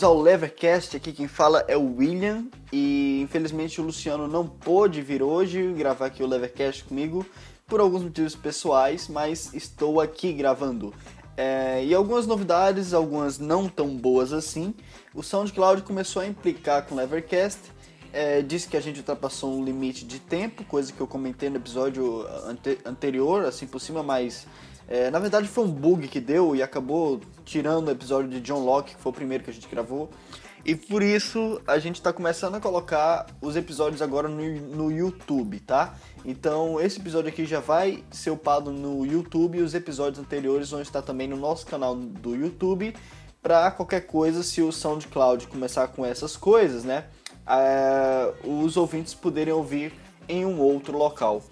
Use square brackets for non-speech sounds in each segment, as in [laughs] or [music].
Bem-vindos ao Levercast, aqui quem fala é o William e infelizmente o Luciano não pôde vir hoje gravar aqui o Levercast comigo por alguns motivos pessoais, mas estou aqui gravando. É, e algumas novidades, algumas não tão boas assim. O SoundCloud começou a implicar com o Levercast, é, disse que a gente ultrapassou um limite de tempo, coisa que eu comentei no episódio ante anterior, assim por cima, mas é, na verdade foi um bug que deu e acabou tirando o episódio de John Locke, que foi o primeiro que a gente gravou. E por isso a gente está começando a colocar os episódios agora no, no YouTube, tá? Então esse episódio aqui já vai ser upado no YouTube e os episódios anteriores vão estar também no nosso canal do YouTube. Para qualquer coisa, se o SoundCloud começar com essas coisas, né? É, os ouvintes poderem ouvir em um outro local.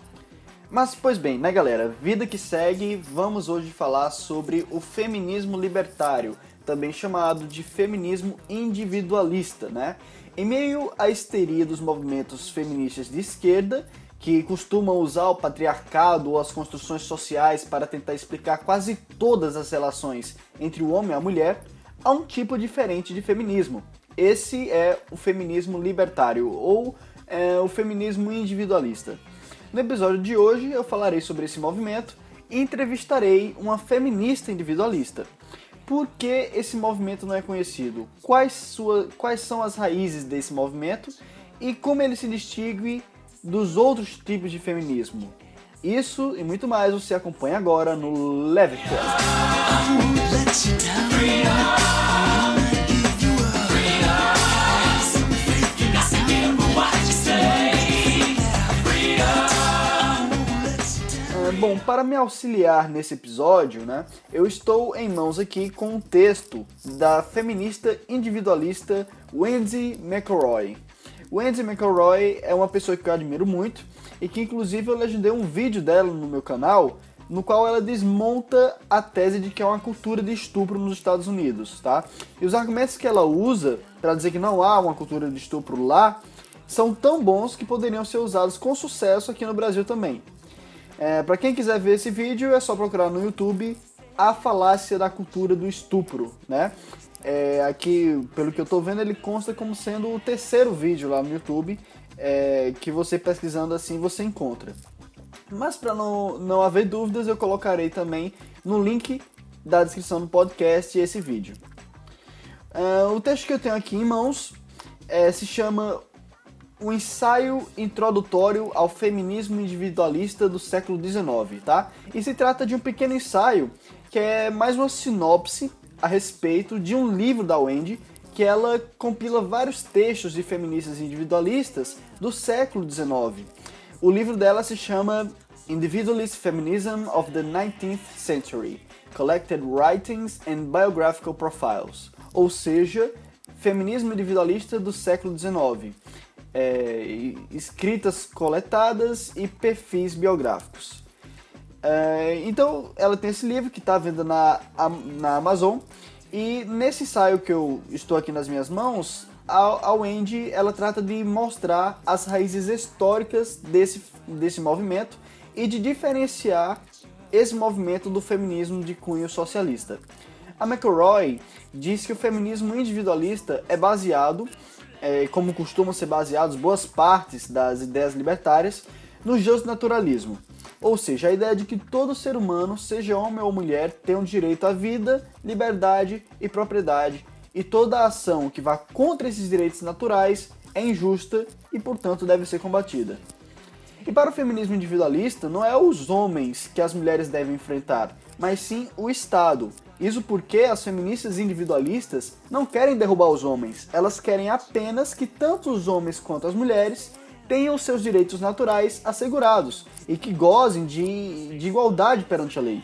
Mas, pois bem, né, galera? Vida que segue, vamos hoje falar sobre o feminismo libertário, também chamado de feminismo individualista, né? Em meio à histeria dos movimentos feministas de esquerda, que costumam usar o patriarcado ou as construções sociais para tentar explicar quase todas as relações entre o homem e a mulher, há um tipo diferente de feminismo. Esse é o feminismo libertário ou é, o feminismo individualista. No episódio de hoje eu falarei sobre esse movimento e entrevistarei uma feminista individualista. Por que esse movimento não é conhecido? Quais, sua, quais são as raízes desse movimento e como ele se distingue dos outros tipos de feminismo? Isso e muito mais você acompanha agora no Levitcast. Bom, para me auxiliar nesse episódio, né, eu estou em mãos aqui com um texto da feminista individualista Wendy McElroy. Wendy McElroy é uma pessoa que eu admiro muito e que inclusive eu legendei um vídeo dela no meu canal no qual ela desmonta a tese de que é uma cultura de estupro nos Estados Unidos, tá? E os argumentos que ela usa para dizer que não há uma cultura de estupro lá são tão bons que poderiam ser usados com sucesso aqui no Brasil também. É, para quem quiser ver esse vídeo, é só procurar no YouTube a falácia da cultura do estupro, né? É, aqui, pelo que eu estou vendo, ele consta como sendo o terceiro vídeo lá no YouTube, é, que você pesquisando assim você encontra. Mas para não, não haver dúvidas, eu colocarei também no link da descrição do podcast esse vídeo. Uh, o texto que eu tenho aqui em mãos é, se chama o ensaio introdutório ao feminismo individualista do século XIX, tá? E se trata de um pequeno ensaio que é mais uma sinopse a respeito de um livro da Wendy que ela compila vários textos de feministas individualistas do século XIX. O livro dela se chama Individualist Feminism of the 19th Century: Collected Writings and Biographical Profiles, ou seja, Feminismo Individualista do século XIX é, escritas coletadas e perfis biográficos. É, então, ela tem esse livro que está vendo na, na Amazon. E nesse ensaio que eu estou aqui nas minhas mãos, a, a Wendy ela trata de mostrar as raízes históricas desse, desse movimento e de diferenciar esse movimento do feminismo de cunho socialista. A McElroy diz que o feminismo individualista é baseado é, como costumam ser baseados boas partes das ideias libertárias, no justnaturalismo. Ou seja, a ideia de que todo ser humano, seja homem ou mulher, tem o um direito à vida, liberdade e propriedade, e toda ação que vá contra esses direitos naturais é injusta e, portanto, deve ser combatida. E para o feminismo individualista, não é os homens que as mulheres devem enfrentar, mas sim o Estado. Isso porque as feministas individualistas não querem derrubar os homens, elas querem apenas que tanto os homens quanto as mulheres tenham seus direitos naturais assegurados e que gozem de, de igualdade perante a lei.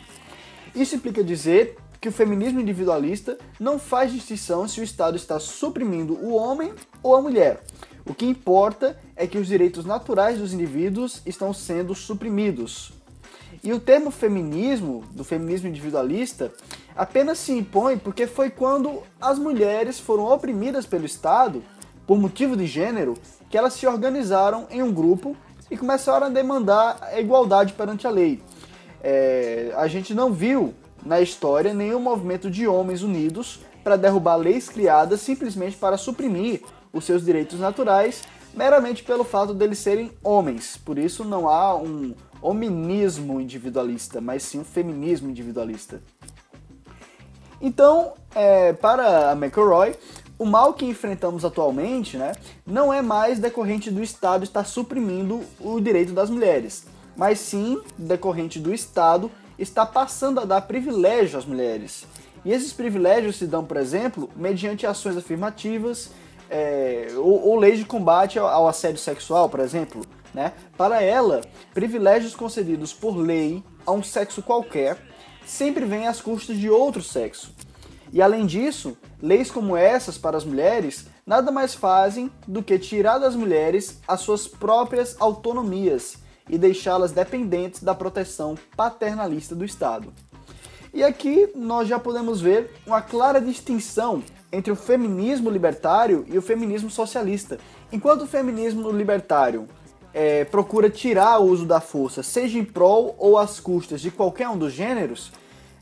Isso implica dizer que o feminismo individualista não faz distinção se o Estado está suprimindo o homem ou a mulher. O que importa é que os direitos naturais dos indivíduos estão sendo suprimidos, e o termo feminismo, do feminismo individualista, apenas se impõe porque foi quando as mulheres foram oprimidas pelo Estado, por motivo de gênero, que elas se organizaram em um grupo e começaram a demandar a igualdade perante a lei. É, a gente não viu na história nenhum movimento de homens unidos para derrubar leis criadas simplesmente para suprimir os seus direitos naturais, meramente pelo fato deles serem homens. Por isso não há um hominismo individualista, mas sim um feminismo individualista. Então, é, para a McElroy, o mal que enfrentamos atualmente né, não é mais decorrente do Estado estar suprimindo o direito das mulheres, mas sim decorrente do Estado estar passando a dar privilégio às mulheres. E esses privilégios se dão, por exemplo, mediante ações afirmativas é, ou, ou leis de combate ao, ao assédio sexual, por exemplo. Né? Para ela, privilégios concedidos por lei a um sexo qualquer sempre vêm às custas de outro sexo. E além disso, leis como essas para as mulheres nada mais fazem do que tirar das mulheres as suas próprias autonomias e deixá-las dependentes da proteção paternalista do Estado. E aqui nós já podemos ver uma clara distinção entre o feminismo libertário e o feminismo socialista. Enquanto o feminismo libertário é, procura tirar o uso da força, seja em prol ou às custas de qualquer um dos gêneros,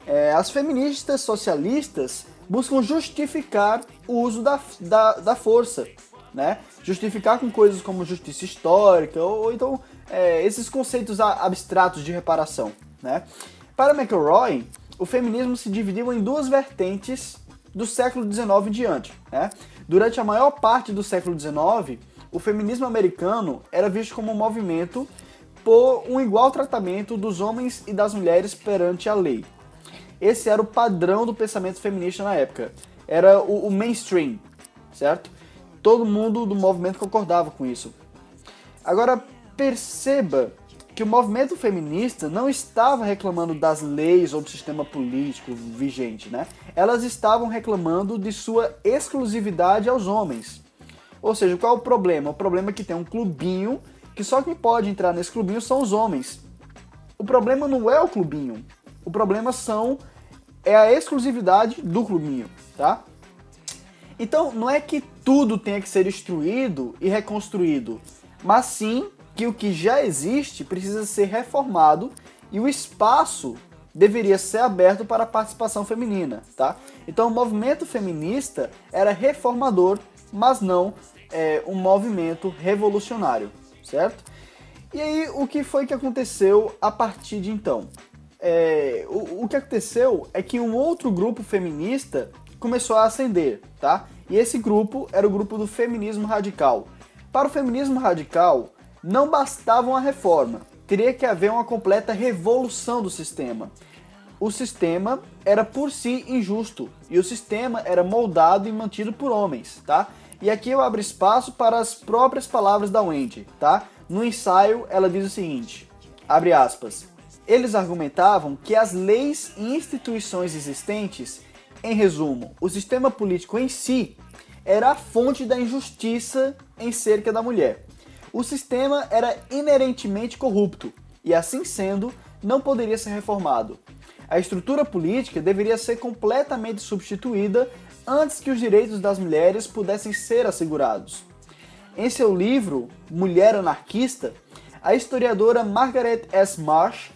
é, as feministas socialistas buscam justificar o uso da, da, da força, né? Justificar com coisas como justiça histórica ou, ou então é, esses conceitos abstratos de reparação, né? Para McElroy, o feminismo se dividiu em duas vertentes do século XIX em diante. Né? Durante a maior parte do século XIX, o feminismo americano era visto como um movimento por um igual tratamento dos homens e das mulheres perante a lei. Esse era o padrão do pensamento feminista na época. Era o, o mainstream, certo? Todo mundo do movimento concordava com isso. Agora, perceba que o movimento feminista não estava reclamando das leis ou do sistema político vigente, né? Elas estavam reclamando de sua exclusividade aos homens. Ou seja, qual é o problema? O problema é que tem um clubinho que só quem pode entrar nesse clubinho são os homens. O problema não é o clubinho. O problema são é a exclusividade do clubinho, tá? Então, não é que tudo tenha que ser destruído e reconstruído, mas sim que o que já existe precisa ser reformado e o espaço deveria ser aberto para a participação feminina, tá? Então, o movimento feminista era reformador, mas não é, um movimento revolucionário, certo? E aí, o que foi que aconteceu a partir de então? é, o, o que aconteceu é que um outro grupo feminista começou a ascender, tá? E esse grupo era o grupo do feminismo radical. Para o feminismo radical, não bastava uma reforma, teria que haver uma completa revolução do sistema. O sistema era por si injusto e o sistema era moldado e mantido por homens, tá? E aqui eu abro espaço para as próprias palavras da Wendy, tá? No ensaio ela diz o seguinte, abre aspas, eles argumentavam que as leis e instituições existentes, em resumo, o sistema político em si, era a fonte da injustiça em cerca da mulher. O sistema era inerentemente corrupto e, assim sendo, não poderia ser reformado. A estrutura política deveria ser completamente substituída antes que os direitos das mulheres pudessem ser assegurados. Em seu livro Mulher Anarquista, a historiadora Margaret S. Marsh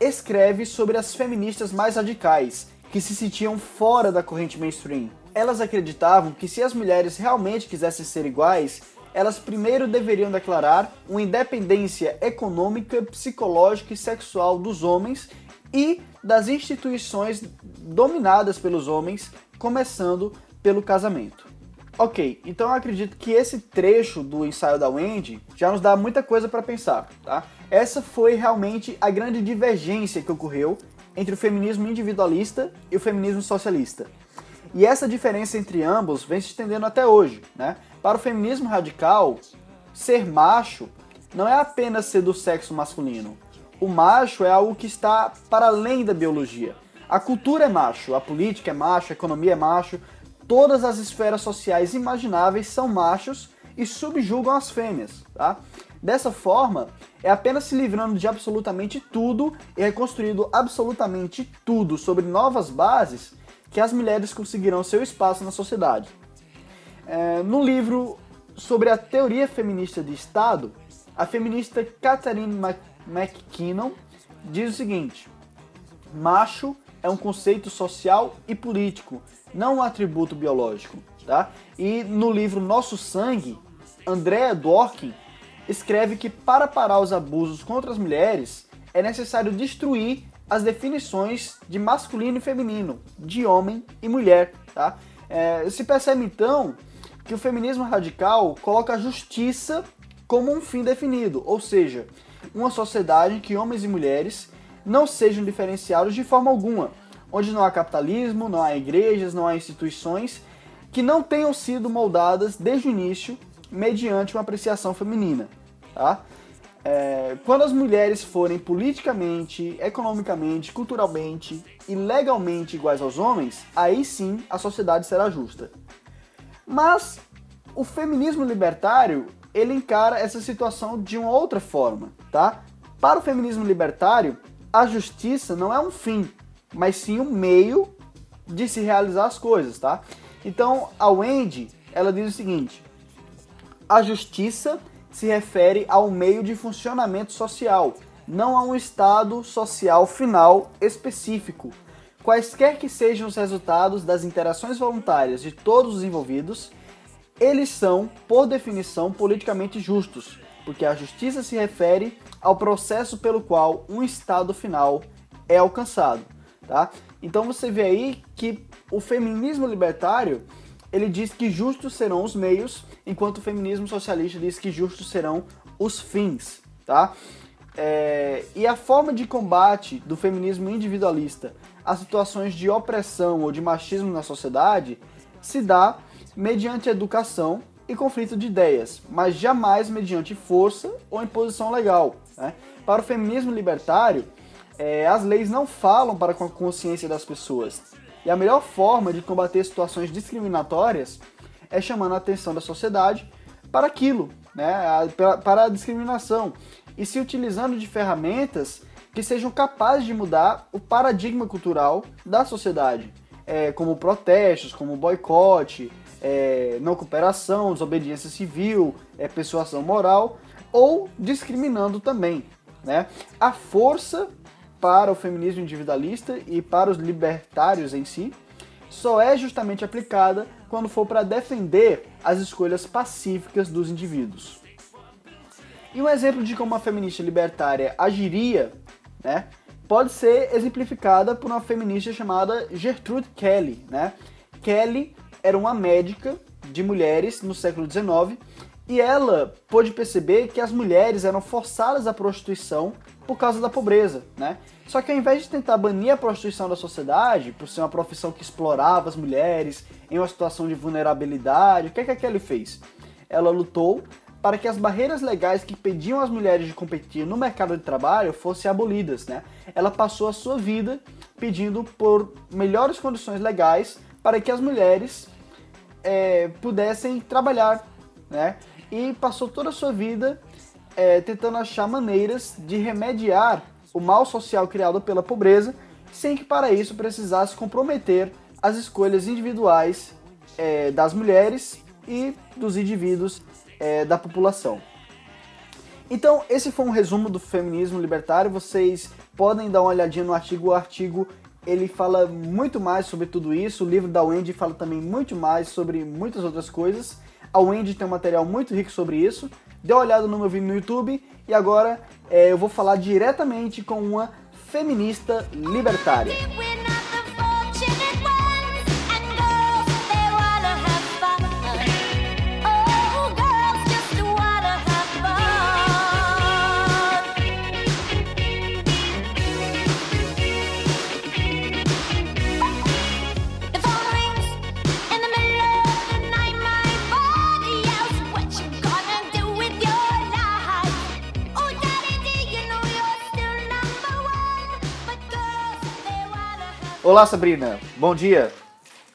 escreve sobre as feministas mais radicais, que se sentiam fora da corrente mainstream. Elas acreditavam que se as mulheres realmente quisessem ser iguais, elas primeiro deveriam declarar uma independência econômica, psicológica e sexual dos homens e das instituições dominadas pelos homens, começando pelo casamento. Ok, então eu acredito que esse trecho do ensaio da Wendy já nos dá muita coisa para pensar, tá? Essa foi realmente a grande divergência que ocorreu entre o feminismo individualista e o feminismo socialista. E essa diferença entre ambos vem se estendendo até hoje, né? Para o feminismo radical, ser macho não é apenas ser do sexo masculino. O macho é algo que está para além da biologia. A cultura é macho, a política é macho, a economia é macho, todas as esferas sociais imagináveis são machos e subjugam as fêmeas. Tá? Dessa forma, é apenas se livrando de absolutamente tudo e reconstruindo absolutamente tudo sobre novas bases que as mulheres conseguirão seu espaço na sociedade. É, no livro sobre a teoria feminista de Estado, a feminista Catherine McKinnon diz o seguinte: macho é um conceito social e político, não um atributo biológico, tá? E no livro Nosso Sangue, Andrea Dworkin escreve que para parar os abusos contra as mulheres é necessário destruir as definições de masculino e feminino, de homem e mulher, tá? É, se percebe então que o feminismo radical coloca a justiça como um fim definido, ou seja, uma sociedade em que homens e mulheres não sejam diferenciados de forma alguma, onde não há capitalismo, não há igrejas, não há instituições que não tenham sido moldadas desde o início mediante uma apreciação feminina. Tá? É, quando as mulheres forem politicamente, economicamente, culturalmente e legalmente iguais aos homens, aí sim a sociedade será justa. Mas o feminismo libertário ele encara essa situação de uma outra forma, tá? Para o feminismo libertário, a justiça não é um fim, mas sim um meio de se realizar as coisas, tá? Então, a Wendy, ela diz o seguinte: a justiça se refere ao meio de funcionamento social, não a um estado social final específico. Quaisquer que sejam os resultados das interações voluntárias de todos os envolvidos, eles são, por definição, politicamente justos, porque a justiça se refere ao processo pelo qual um estado final é alcançado, tá? Então você vê aí que o feminismo libertário ele diz que justos serão os meios, enquanto o feminismo socialista diz que justos serão os fins, tá? É, e a forma de combate do feminismo individualista a situações de opressão ou de machismo na sociedade se dá mediante educação e conflito de ideias, mas jamais mediante força ou imposição legal. Né? Para o feminismo libertário, é, as leis não falam para com a consciência das pessoas. E a melhor forma de combater situações discriminatórias é chamando a atenção da sociedade para aquilo, né? para a discriminação, e se utilizando de ferramentas que sejam capazes de mudar o paradigma cultural da sociedade, é, como protestos, como boicote, é, não cooperação, desobediência civil, é, persuasão moral, ou discriminando também. Né? A força para o feminismo individualista e para os libertários em si só é justamente aplicada quando for para defender as escolhas pacíficas dos indivíduos. E um exemplo de como uma feminista libertária agiria, né, pode ser exemplificada por uma feminista chamada Gertrude Kelly, né? Kelly era uma médica de mulheres no século XIX e ela pôde perceber que as mulheres eram forçadas à prostituição por causa da pobreza, né? Só que ao invés de tentar banir a prostituição da sociedade, por ser uma profissão que explorava as mulheres em uma situação de vulnerabilidade, o que, é que a Kelly fez? Ela lutou para que as barreiras legais que impediam as mulheres de competir no mercado de trabalho fossem abolidas, né? Ela passou a sua vida pedindo por melhores condições legais para que as mulheres é, pudessem trabalhar, né? E passou toda a sua vida é, tentando achar maneiras de remediar o mal social criado pela pobreza, sem que para isso precisasse comprometer as escolhas individuais é, das mulheres e dos indivíduos é, da população. Então, esse foi um resumo do feminismo libertário. Vocês podem dar uma olhadinha no artigo. O artigo ele fala muito mais sobre tudo isso. O livro da Wendy fala também muito mais sobre muitas outras coisas. A Wendy tem um material muito rico sobre isso. Dê uma olhada no meu vídeo no YouTube. E agora é, eu vou falar diretamente com uma feminista libertária. Olá, Sabrina. Bom dia.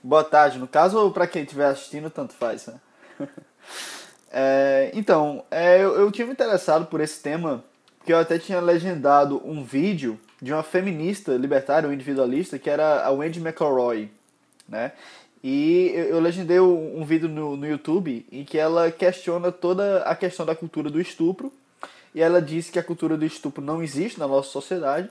Boa tarde, no caso, ou para quem estiver assistindo, tanto faz. Né? [laughs] é, então, é, eu, eu tive interessado por esse tema, porque eu até tinha legendado um vídeo de uma feminista libertária, um individualista, que era a Wendy McElroy, né? E eu, eu legendei um, um vídeo no, no YouTube em que ela questiona toda a questão da cultura do estupro, e ela diz que a cultura do estupro não existe na nossa sociedade,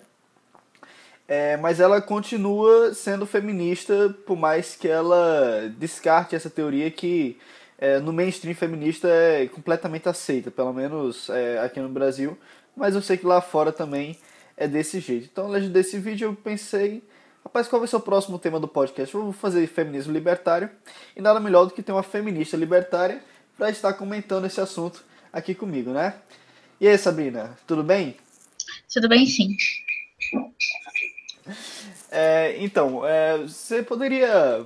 é, mas ela continua sendo feminista, por mais que ela descarte essa teoria que é, no mainstream feminista é completamente aceita, pelo menos é, aqui no Brasil, mas eu sei que lá fora também é desse jeito. Então, além desse vídeo, eu pensei, rapaz, qual vai ser o próximo tema do podcast? Eu vou fazer feminismo libertário, e nada melhor do que ter uma feminista libertária para estar comentando esse assunto aqui comigo, né? E aí, Sabrina, tudo bem? Tudo bem, sim. É, então, é, você poderia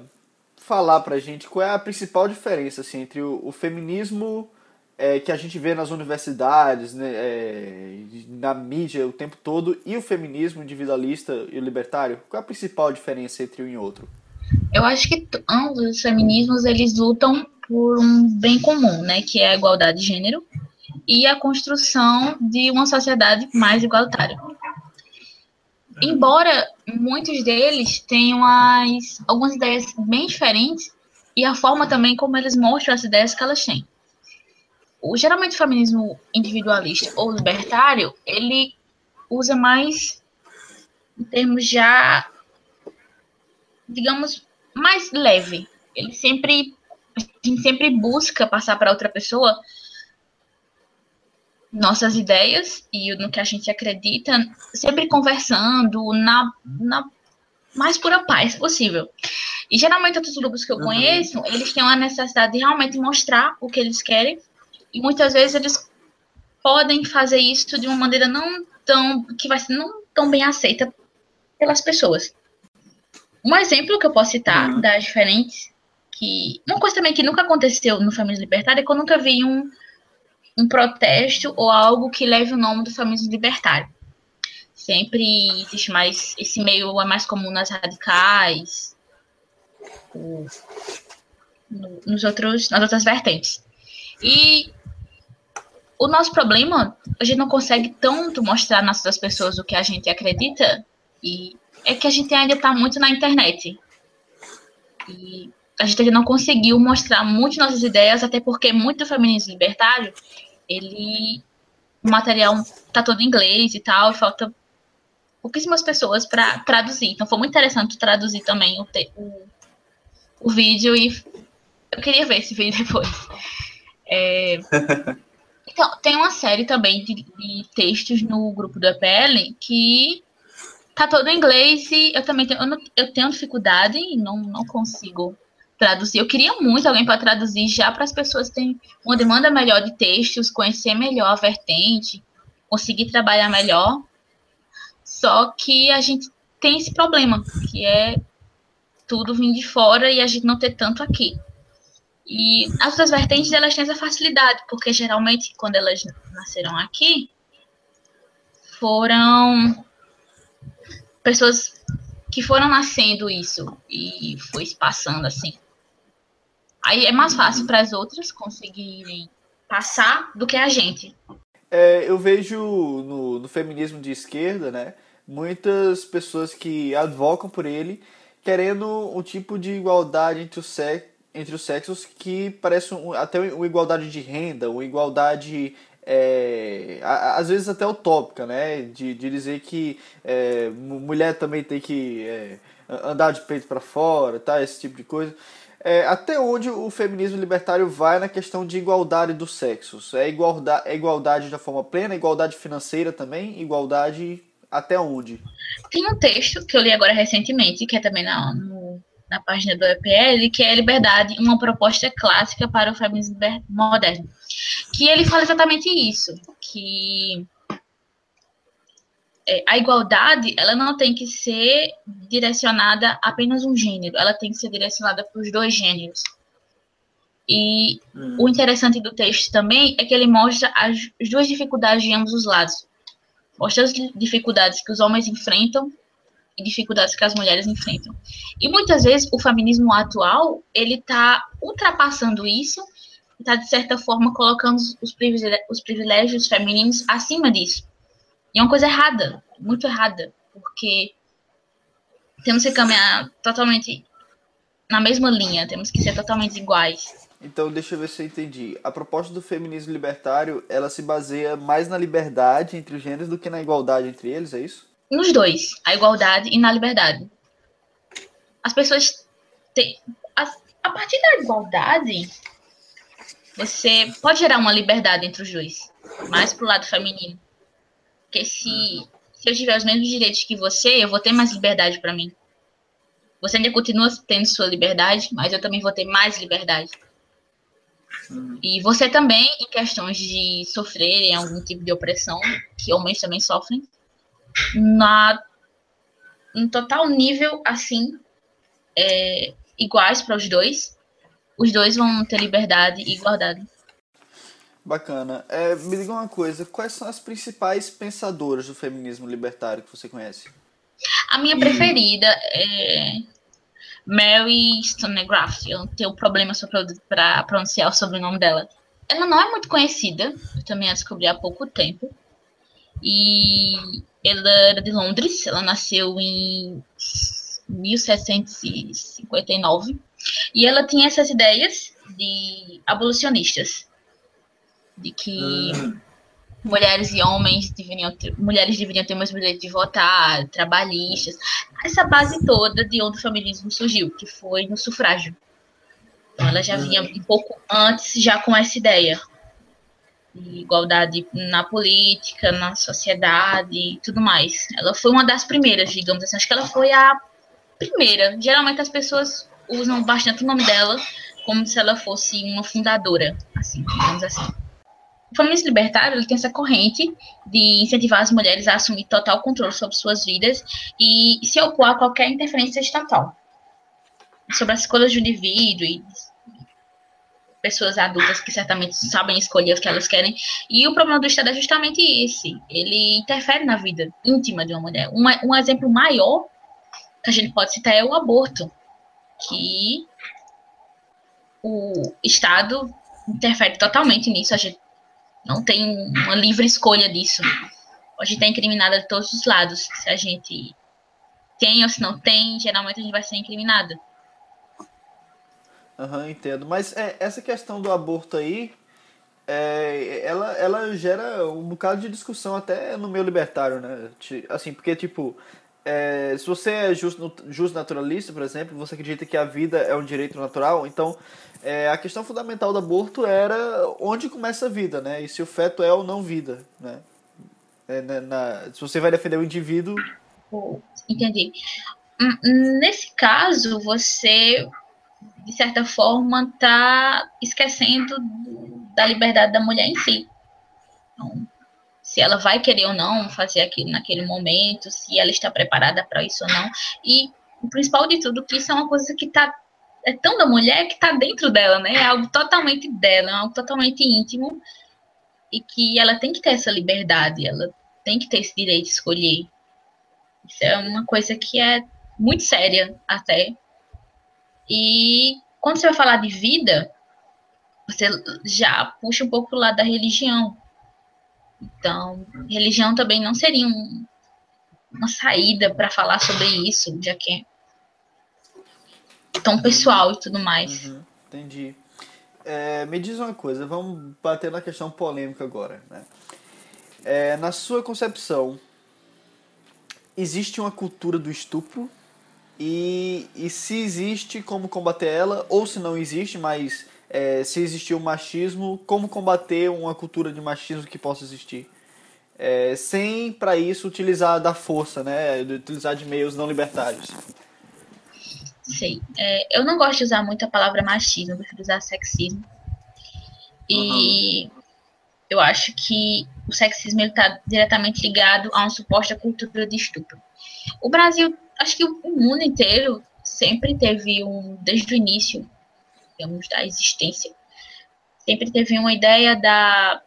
falar pra gente qual é a principal diferença assim, entre o, o feminismo é, que a gente vê nas universidades, né, é, na mídia o tempo todo, e o feminismo individualista e libertário? Qual é a principal diferença entre um e outro? Eu acho que ambos os feminismos eles lutam por um bem comum, né, que é a igualdade de gênero e a construção de uma sociedade mais igualitária. Embora muitos deles tenham as, algumas ideias bem diferentes e a forma também como eles mostram as ideias que elas têm. O, geralmente o feminismo individualista ou libertário, ele usa mais em termos já, digamos, mais leve. Ele sempre, a gente sempre busca passar para outra pessoa nossas ideias e no que a gente acredita, sempre conversando na, na mais pura paz possível. E geralmente outros grupos que eu uhum. conheço, eles têm uma necessidade de realmente mostrar o que eles querem e muitas vezes eles podem fazer isso de uma maneira não tão que vai ser não tão bem aceita pelas pessoas. Um exemplo que eu posso citar uhum. das diferentes que uma coisa também que nunca aconteceu no Família Libertária é que eu nunca vi um um protesto ou algo que leve o nome do feminismo libertário. Sempre existe mais. Esse meio é mais comum nas radicais, nos outros, nas outras vertentes. E o nosso problema, a gente não consegue tanto mostrar nas outras pessoas o que a gente acredita, e é que a gente ainda está muito na internet. E a gente ainda não conseguiu mostrar muito nossas ideias, até porque muito feminismo libertário ele o material tá todo em inglês e tal, e falta pouquíssimas pessoas para traduzir. Então foi muito interessante traduzir também o, te, o, o vídeo e eu queria ver esse vídeo depois. É, [laughs] então, tem uma série também de, de, textos no grupo do EPL que tá todo em inglês e eu também tenho, eu, não, eu tenho dificuldade e não, não consigo traduzir. Eu queria muito alguém para traduzir já para as pessoas terem uma demanda melhor de textos, conhecer melhor a vertente, conseguir trabalhar melhor. Só que a gente tem esse problema, que é tudo vir de fora e a gente não ter tanto aqui. E as outras vertentes, elas têm essa facilidade, porque geralmente, quando elas nasceram aqui, foram pessoas que foram nascendo isso e foi passando assim. Aí é mais fácil para as outras conseguirem passar do que a gente. É, eu vejo no, no feminismo de esquerda, né, muitas pessoas que advocam por ele, querendo um tipo de igualdade entre entre os sexos que parece um, até uma igualdade de renda, uma igualdade é, às vezes até utópica, né? De, de dizer que é, mulher também tem que é, andar de peito para fora, tá? Esse tipo de coisa é, até onde o feminismo libertário vai na questão de igualdade dos sexos? É igualdade, é igualdade da forma plena, igualdade financeira também, igualdade até onde? Tem um texto que eu li agora recentemente, que é também na, no, na página do EPL, que é Liberdade, uma proposta clássica para o feminismo moderno. Que ele fala exatamente isso, que é, a igualdade ela não tem que ser direcionada a apenas um gênero, ela tem que ser direcionada para os dois gêneros. E hum. o interessante do texto também é que ele mostra as, as duas dificuldades de ambos os lados. Mostra as dificuldades que os homens enfrentam e dificuldades que as mulheres enfrentam. E muitas vezes o feminismo atual ele está ultrapassando isso, está de certa forma colocando os privilégios, os privilégios femininos acima disso. E é uma coisa errada, muito errada, porque temos que caminhar totalmente na mesma linha, temos que ser totalmente iguais. Então, deixa eu ver se eu entendi. A proposta do feminismo libertário, ela se baseia mais na liberdade entre os gêneros do que na igualdade entre eles, é isso? nos dois, a igualdade e na liberdade. As pessoas têm. A, a partir da igualdade, você pode gerar uma liberdade entre os dois, mais pro lado feminino. Porque se, se eu tiver os mesmos direitos que você, eu vou ter mais liberdade para mim. Você ainda continua tendo sua liberdade, mas eu também vou ter mais liberdade. E você também, em questões de sofrerem algum tipo de opressão, que homens também sofrem, na em total nível assim é, iguais para os dois, os dois vão ter liberdade e igualdade. Bacana. É, me diga uma coisa, quais são as principais pensadoras do feminismo libertário que você conhece? A minha e... preferida é Mary Stonegraph. Eu tenho problema para pronunciar o sobrenome dela. Ela não é muito conhecida, eu também a descobri há pouco tempo. E ela era de Londres, ela nasceu em 1759. E ela tinha essas ideias de abolicionistas. De que. Hum mulheres e homens deveriam ter, mulheres deveriam ter mais direito de votar, trabalhistas, essa base toda de onde o feminismo surgiu, que foi no sufrágio. Então, ela já vinha um pouco antes já com essa ideia de igualdade na política, na sociedade e tudo mais. Ela foi uma das primeiras, digamos assim. Acho que ela foi a primeira. Geralmente as pessoas usam bastante o nome dela como se ela fosse uma fundadora, assim, digamos assim. O feminismo libertário ele tem essa corrente de incentivar as mulheres a assumir total controle sobre suas vidas e se opor a qualquer interferência estatal sobre as escolhas do indivíduo e pessoas adultas que certamente sabem escolher o que elas querem. E o problema do Estado é justamente esse. Ele interfere na vida íntima de uma mulher. Um, um exemplo maior que a gente pode citar é o aborto, que o Estado interfere totalmente nisso. A gente não tem uma livre escolha disso. Pode estar incriminada de todos os lados. Se a gente tem ou se não tem, geralmente a gente vai ser incriminada. Aham, uhum, entendo. Mas é, essa questão do aborto aí, é, ela, ela gera um bocado de discussão até no meio libertário, né? Assim, porque, tipo, é, se você é justo, naturalista, por exemplo, você acredita que a vida é um direito natural, então é, a questão fundamental do aborto era onde começa a vida, né? E se o feto é ou não vida, né? É, na, na, se você vai defender o indivíduo... Entendi. Hum, nesse caso, você, de certa forma, está esquecendo da liberdade da mulher em si. Se ela vai querer ou não fazer aquilo naquele momento, se ela está preparada para isso ou não. E o principal de tudo, que isso é uma coisa que está é tão da mulher que está dentro dela, né? É algo totalmente dela, é algo totalmente íntimo e que ela tem que ter essa liberdade, ela tem que ter esse direito de escolher. Isso é uma coisa que é muito séria até. E quando você vai falar de vida, você já puxa um pouco pro lado da religião. Então, religião também não seria um, uma saída para falar sobre isso, já que é tão pessoal e tudo mais. Uhum, entendi. É, me diz uma coisa, vamos bater na questão polêmica agora. Né? É, na sua concepção, existe uma cultura do estupro? E, e se existe, como combater ela? Ou se não existe, mas é, se existiu machismo, como combater uma cultura de machismo que possa existir. É, sem, para isso, utilizar da força, né? utilizar de meios não libertários. Sei. É, eu não gosto de usar muito a palavra machismo, eu prefiro usar sexismo. E uhum. eu acho que o sexismo está diretamente ligado a uma suposta cultura de estupro. O Brasil, acho que o mundo inteiro sempre teve um, desde o início, digamos, da existência, sempre teve uma ideia da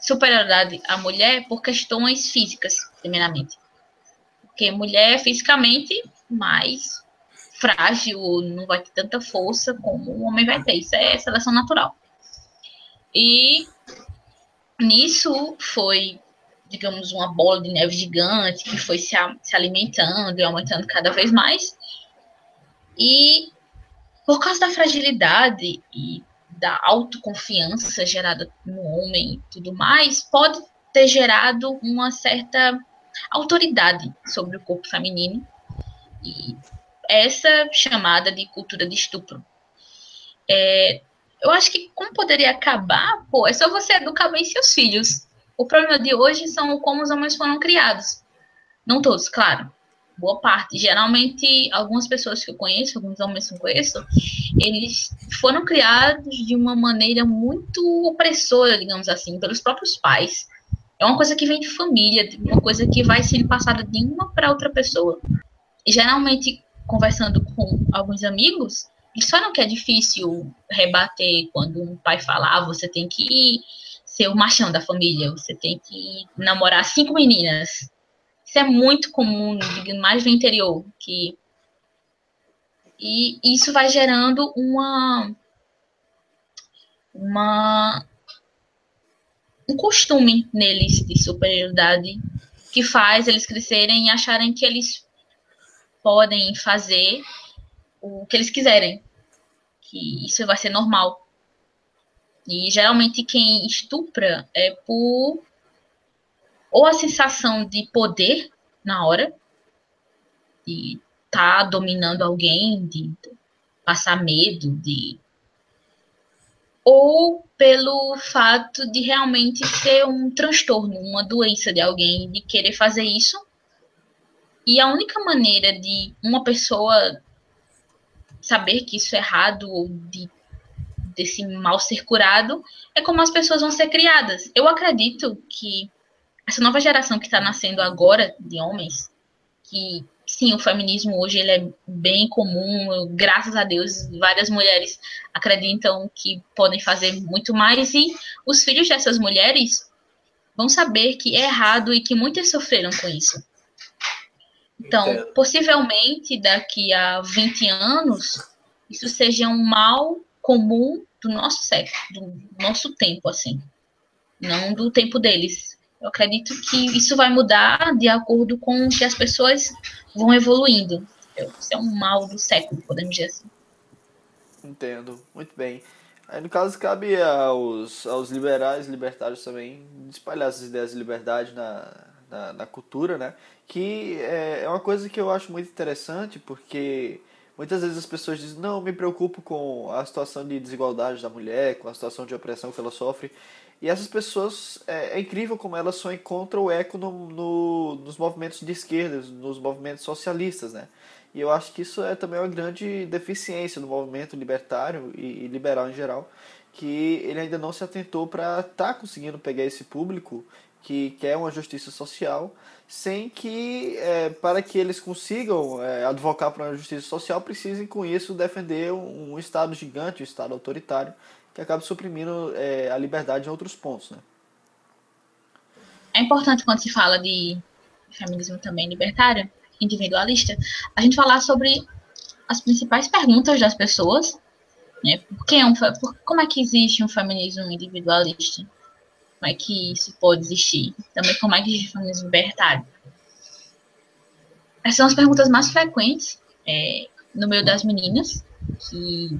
superioridade à mulher por questões físicas, primeiramente. Porque mulher fisicamente mais frágil, não vai ter tanta força como o homem vai ter. Isso é seleção natural. E nisso foi, digamos, uma bola de neve gigante que foi se, se alimentando e aumentando cada vez mais. E por causa da fragilidade e da autoconfiança gerada no homem e tudo mais, pode ter gerado uma certa autoridade sobre o corpo feminino. E essa chamada de cultura de estupro. É, eu acho que como poderia acabar, pô, é só você educar bem seus filhos. O problema de hoje são como os homens foram criados. Não todos, claro. Boa parte. Geralmente, algumas pessoas que eu conheço, alguns homens que eu conheço, eles foram criados de uma maneira muito opressora, digamos assim, pelos próprios pais. É uma coisa que vem de família, uma coisa que vai sendo passada de uma para outra pessoa. E geralmente, conversando com alguns amigos, eles falam que é difícil rebater quando um pai fala, ah, você tem que ser o machão da família, você tem que namorar cinco meninas. Isso é muito comum, mais no interior, que e isso vai gerando uma uma um costume neles de superioridade que faz eles crescerem e acharem que eles podem fazer o que eles quiserem, que isso vai ser normal. E geralmente quem estupra é por ou a sensação de poder na hora, de estar tá dominando alguém, de passar medo, de ou pelo fato de realmente ser um transtorno, uma doença de alguém, de querer fazer isso. E a única maneira de uma pessoa saber que isso é errado ou de desse mal ser curado é como as pessoas vão ser criadas. Eu acredito que essa nova geração que está nascendo agora de homens, que sim, o feminismo hoje ele é bem comum, graças a Deus, várias mulheres acreditam que podem fazer muito mais e os filhos dessas mulheres vão saber que é errado e que muitas sofreram com isso. Então, Entendo. possivelmente daqui a 20 anos, isso seja um mal comum do nosso século, do nosso tempo, assim, não do tempo deles. Eu acredito que isso vai mudar de acordo com que as pessoas vão evoluindo. Isso é um mal do século, podemos dizer assim. Entendo, muito bem. Aí, no caso, cabe aos, aos liberais, libertários também, espalhar essas ideias de liberdade na, na, na cultura, né? Que é, é uma coisa que eu acho muito interessante, porque muitas vezes as pessoas dizem, não, me preocupo com a situação de desigualdade da mulher, com a situação de opressão que ela sofre. E essas pessoas, é, é incrível como elas só encontram o eco no, no, nos movimentos de esquerda, nos movimentos socialistas, né? E eu acho que isso é também uma grande deficiência do movimento libertário e, e liberal em geral, que ele ainda não se atentou para estar tá conseguindo pegar esse público que quer uma justiça social, sem que, é, para que eles consigam é, advocar para uma justiça social, precisem com isso defender um, um Estado gigante, um Estado autoritário, que acaba suprimindo é, a liberdade em outros pontos, né? É importante quando se fala de feminismo também libertário, individualista, a gente falar sobre as principais perguntas das pessoas, né? Por que é um, por, como é que existe um feminismo individualista? Como é que isso pode existir? Também como é que existe um feminismo libertário? Essas são as perguntas mais frequentes é, no meio das meninas, que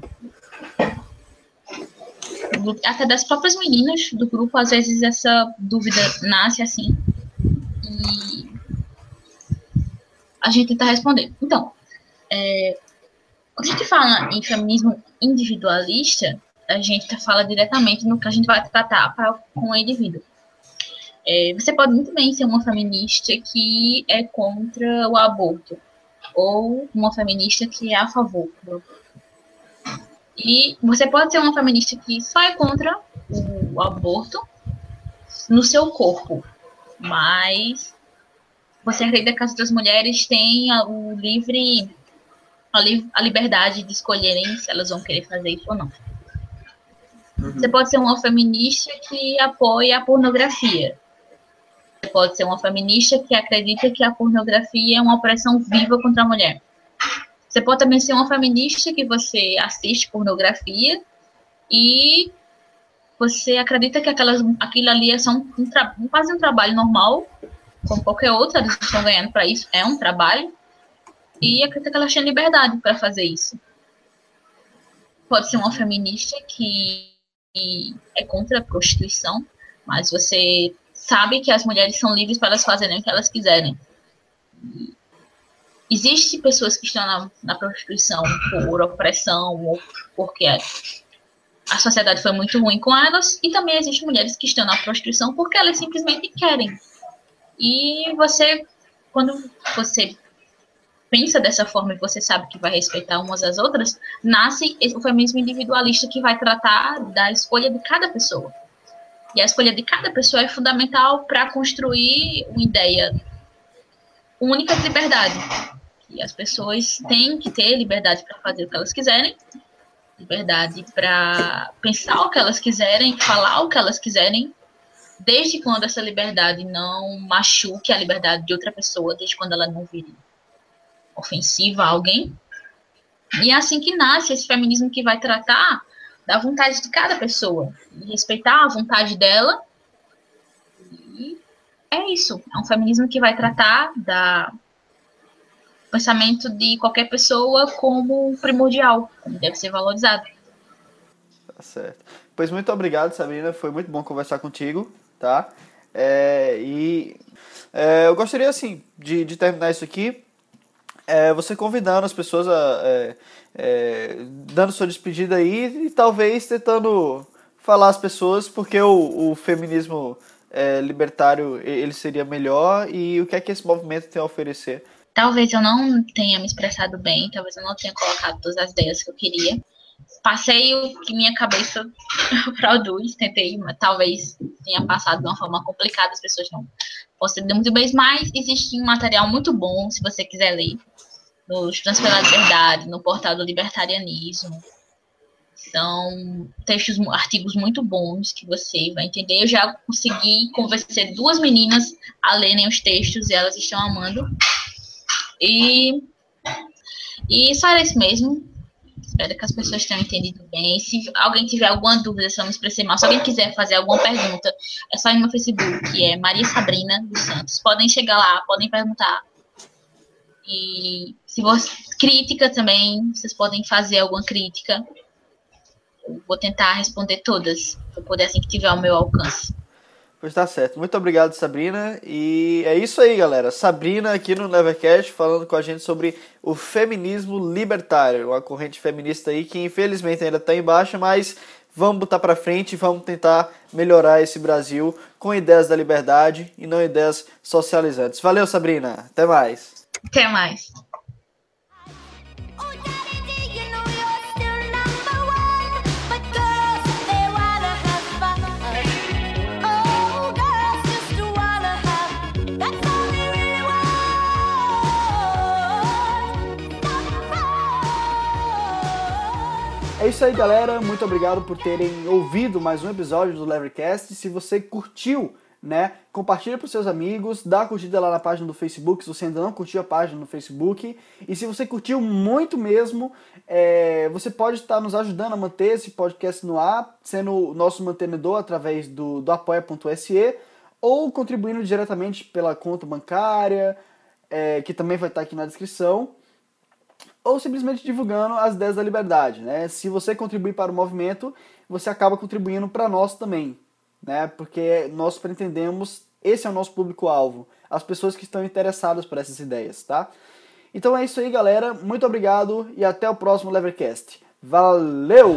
até das próprias meninas do grupo, às vezes essa dúvida nasce assim. E a gente tenta responder. Então, é, quando a gente fala em feminismo individualista, a gente fala diretamente no que a gente vai tratar pra, com o indivíduo. É, você pode muito bem ser uma feminista que é contra o aborto, ou uma feminista que é a favor do aborto e você pode ser uma feminista que só é contra o aborto no seu corpo, mas você acredita que as outras mulheres têm o livre a, li a liberdade de escolherem se elas vão querer fazer isso ou não. Uhum. Você pode ser uma feminista que apoia a pornografia. Você pode ser uma feminista que acredita que a pornografia é uma opressão viva contra a mulher. Você pode também ser uma feminista que você assiste pornografia e você acredita que aquelas, aquilo ali é só um, um, quase um trabalho normal, como qualquer outro, eles estão ganhando para isso, é um trabalho, e acredita que elas têm liberdade para fazer isso. Pode ser uma feminista que é contra a prostituição, mas você sabe que as mulheres são livres para elas fazerem o que elas quiserem. Existem pessoas que estão na, na prostituição por opressão ou porque a sociedade foi muito ruim com elas, e também existem mulheres que estão na prostituição porque elas simplesmente querem. E você, quando você pensa dessa forma e você sabe que vai respeitar umas às outras, nasce o feminismo individualista que vai tratar da escolha de cada pessoa. E a escolha de cada pessoa é fundamental para construir uma ideia única de liberdade. E as pessoas têm que ter liberdade para fazer o que elas quiserem, liberdade para pensar o que elas quiserem, falar o que elas quiserem, desde quando essa liberdade não machuque a liberdade de outra pessoa, desde quando ela não vire ofensiva a alguém. E é assim que nasce esse feminismo que vai tratar da vontade de cada pessoa, e respeitar a vontade dela. E é isso. É um feminismo que vai tratar da pensamento de qualquer pessoa como primordial, deve ser valorizado. Tá certo. Pois muito obrigado, Sabrina. Foi muito bom conversar contigo, tá? É, e é, eu gostaria, assim, de, de terminar isso aqui é, você convidando as pessoas a. É, é, dando sua despedida aí e talvez tentando falar às pessoas porque o, o feminismo é, libertário ele seria melhor e o que é que esse movimento tem a oferecer. Talvez eu não tenha me expressado bem, talvez eu não tenha colocado todas as ideias que eu queria. Passei o que minha cabeça [laughs] produz, tentei, mas talvez tenha passado de uma forma complicada, as pessoas não possam muito bem, mas existe um material muito bom, se você quiser ler no Estudantes pela Liberdade, no portal do Libertarianismo. São textos, artigos muito bons que você vai entender. Eu já consegui convencer duas meninas a lerem os textos e elas estão amando. E, e só era isso mesmo. Espero que as pessoas tenham entendido bem. Se alguém tiver alguma dúvida, se eu me expressei mal, se alguém quiser fazer alguma pergunta, é só ir no Facebook, que é Maria Sabrina dos Santos. Podem chegar lá, podem perguntar e se você crítica também, vocês podem fazer alguma crítica. Eu vou tentar responder todas, para poder assim que tiver ao meu alcance. Pois tá certo. Muito obrigado, Sabrina. E é isso aí, galera. Sabrina aqui no Nevercast falando com a gente sobre o feminismo libertário, uma corrente feminista aí que infelizmente ainda está em baixa, mas vamos botar para frente e vamos tentar melhorar esse Brasil com ideias da liberdade e não ideias socializantes. Valeu, Sabrina. Até mais. Até mais. É isso aí, galera. Muito obrigado por terem ouvido mais um episódio do Levercast. Se você curtiu né? Compartilha para seus amigos, dá curtida lá na página do Facebook, se você ainda não curtiu a página no Facebook. E se você curtiu muito mesmo, é, você pode estar nos ajudando a manter esse podcast no ar, sendo o nosso mantenedor através do, do apoia.se ou contribuindo diretamente pela conta bancária, é, que também vai estar aqui na descrição, ou simplesmente divulgando as 10 da liberdade. Né? Se você contribuir para o movimento, você acaba contribuindo para nós também né? Porque nós pretendemos, esse é o nosso público-alvo, as pessoas que estão interessadas por essas ideias, tá? Então é isso aí, galera. Muito obrigado e até o próximo Levercast. Valeu!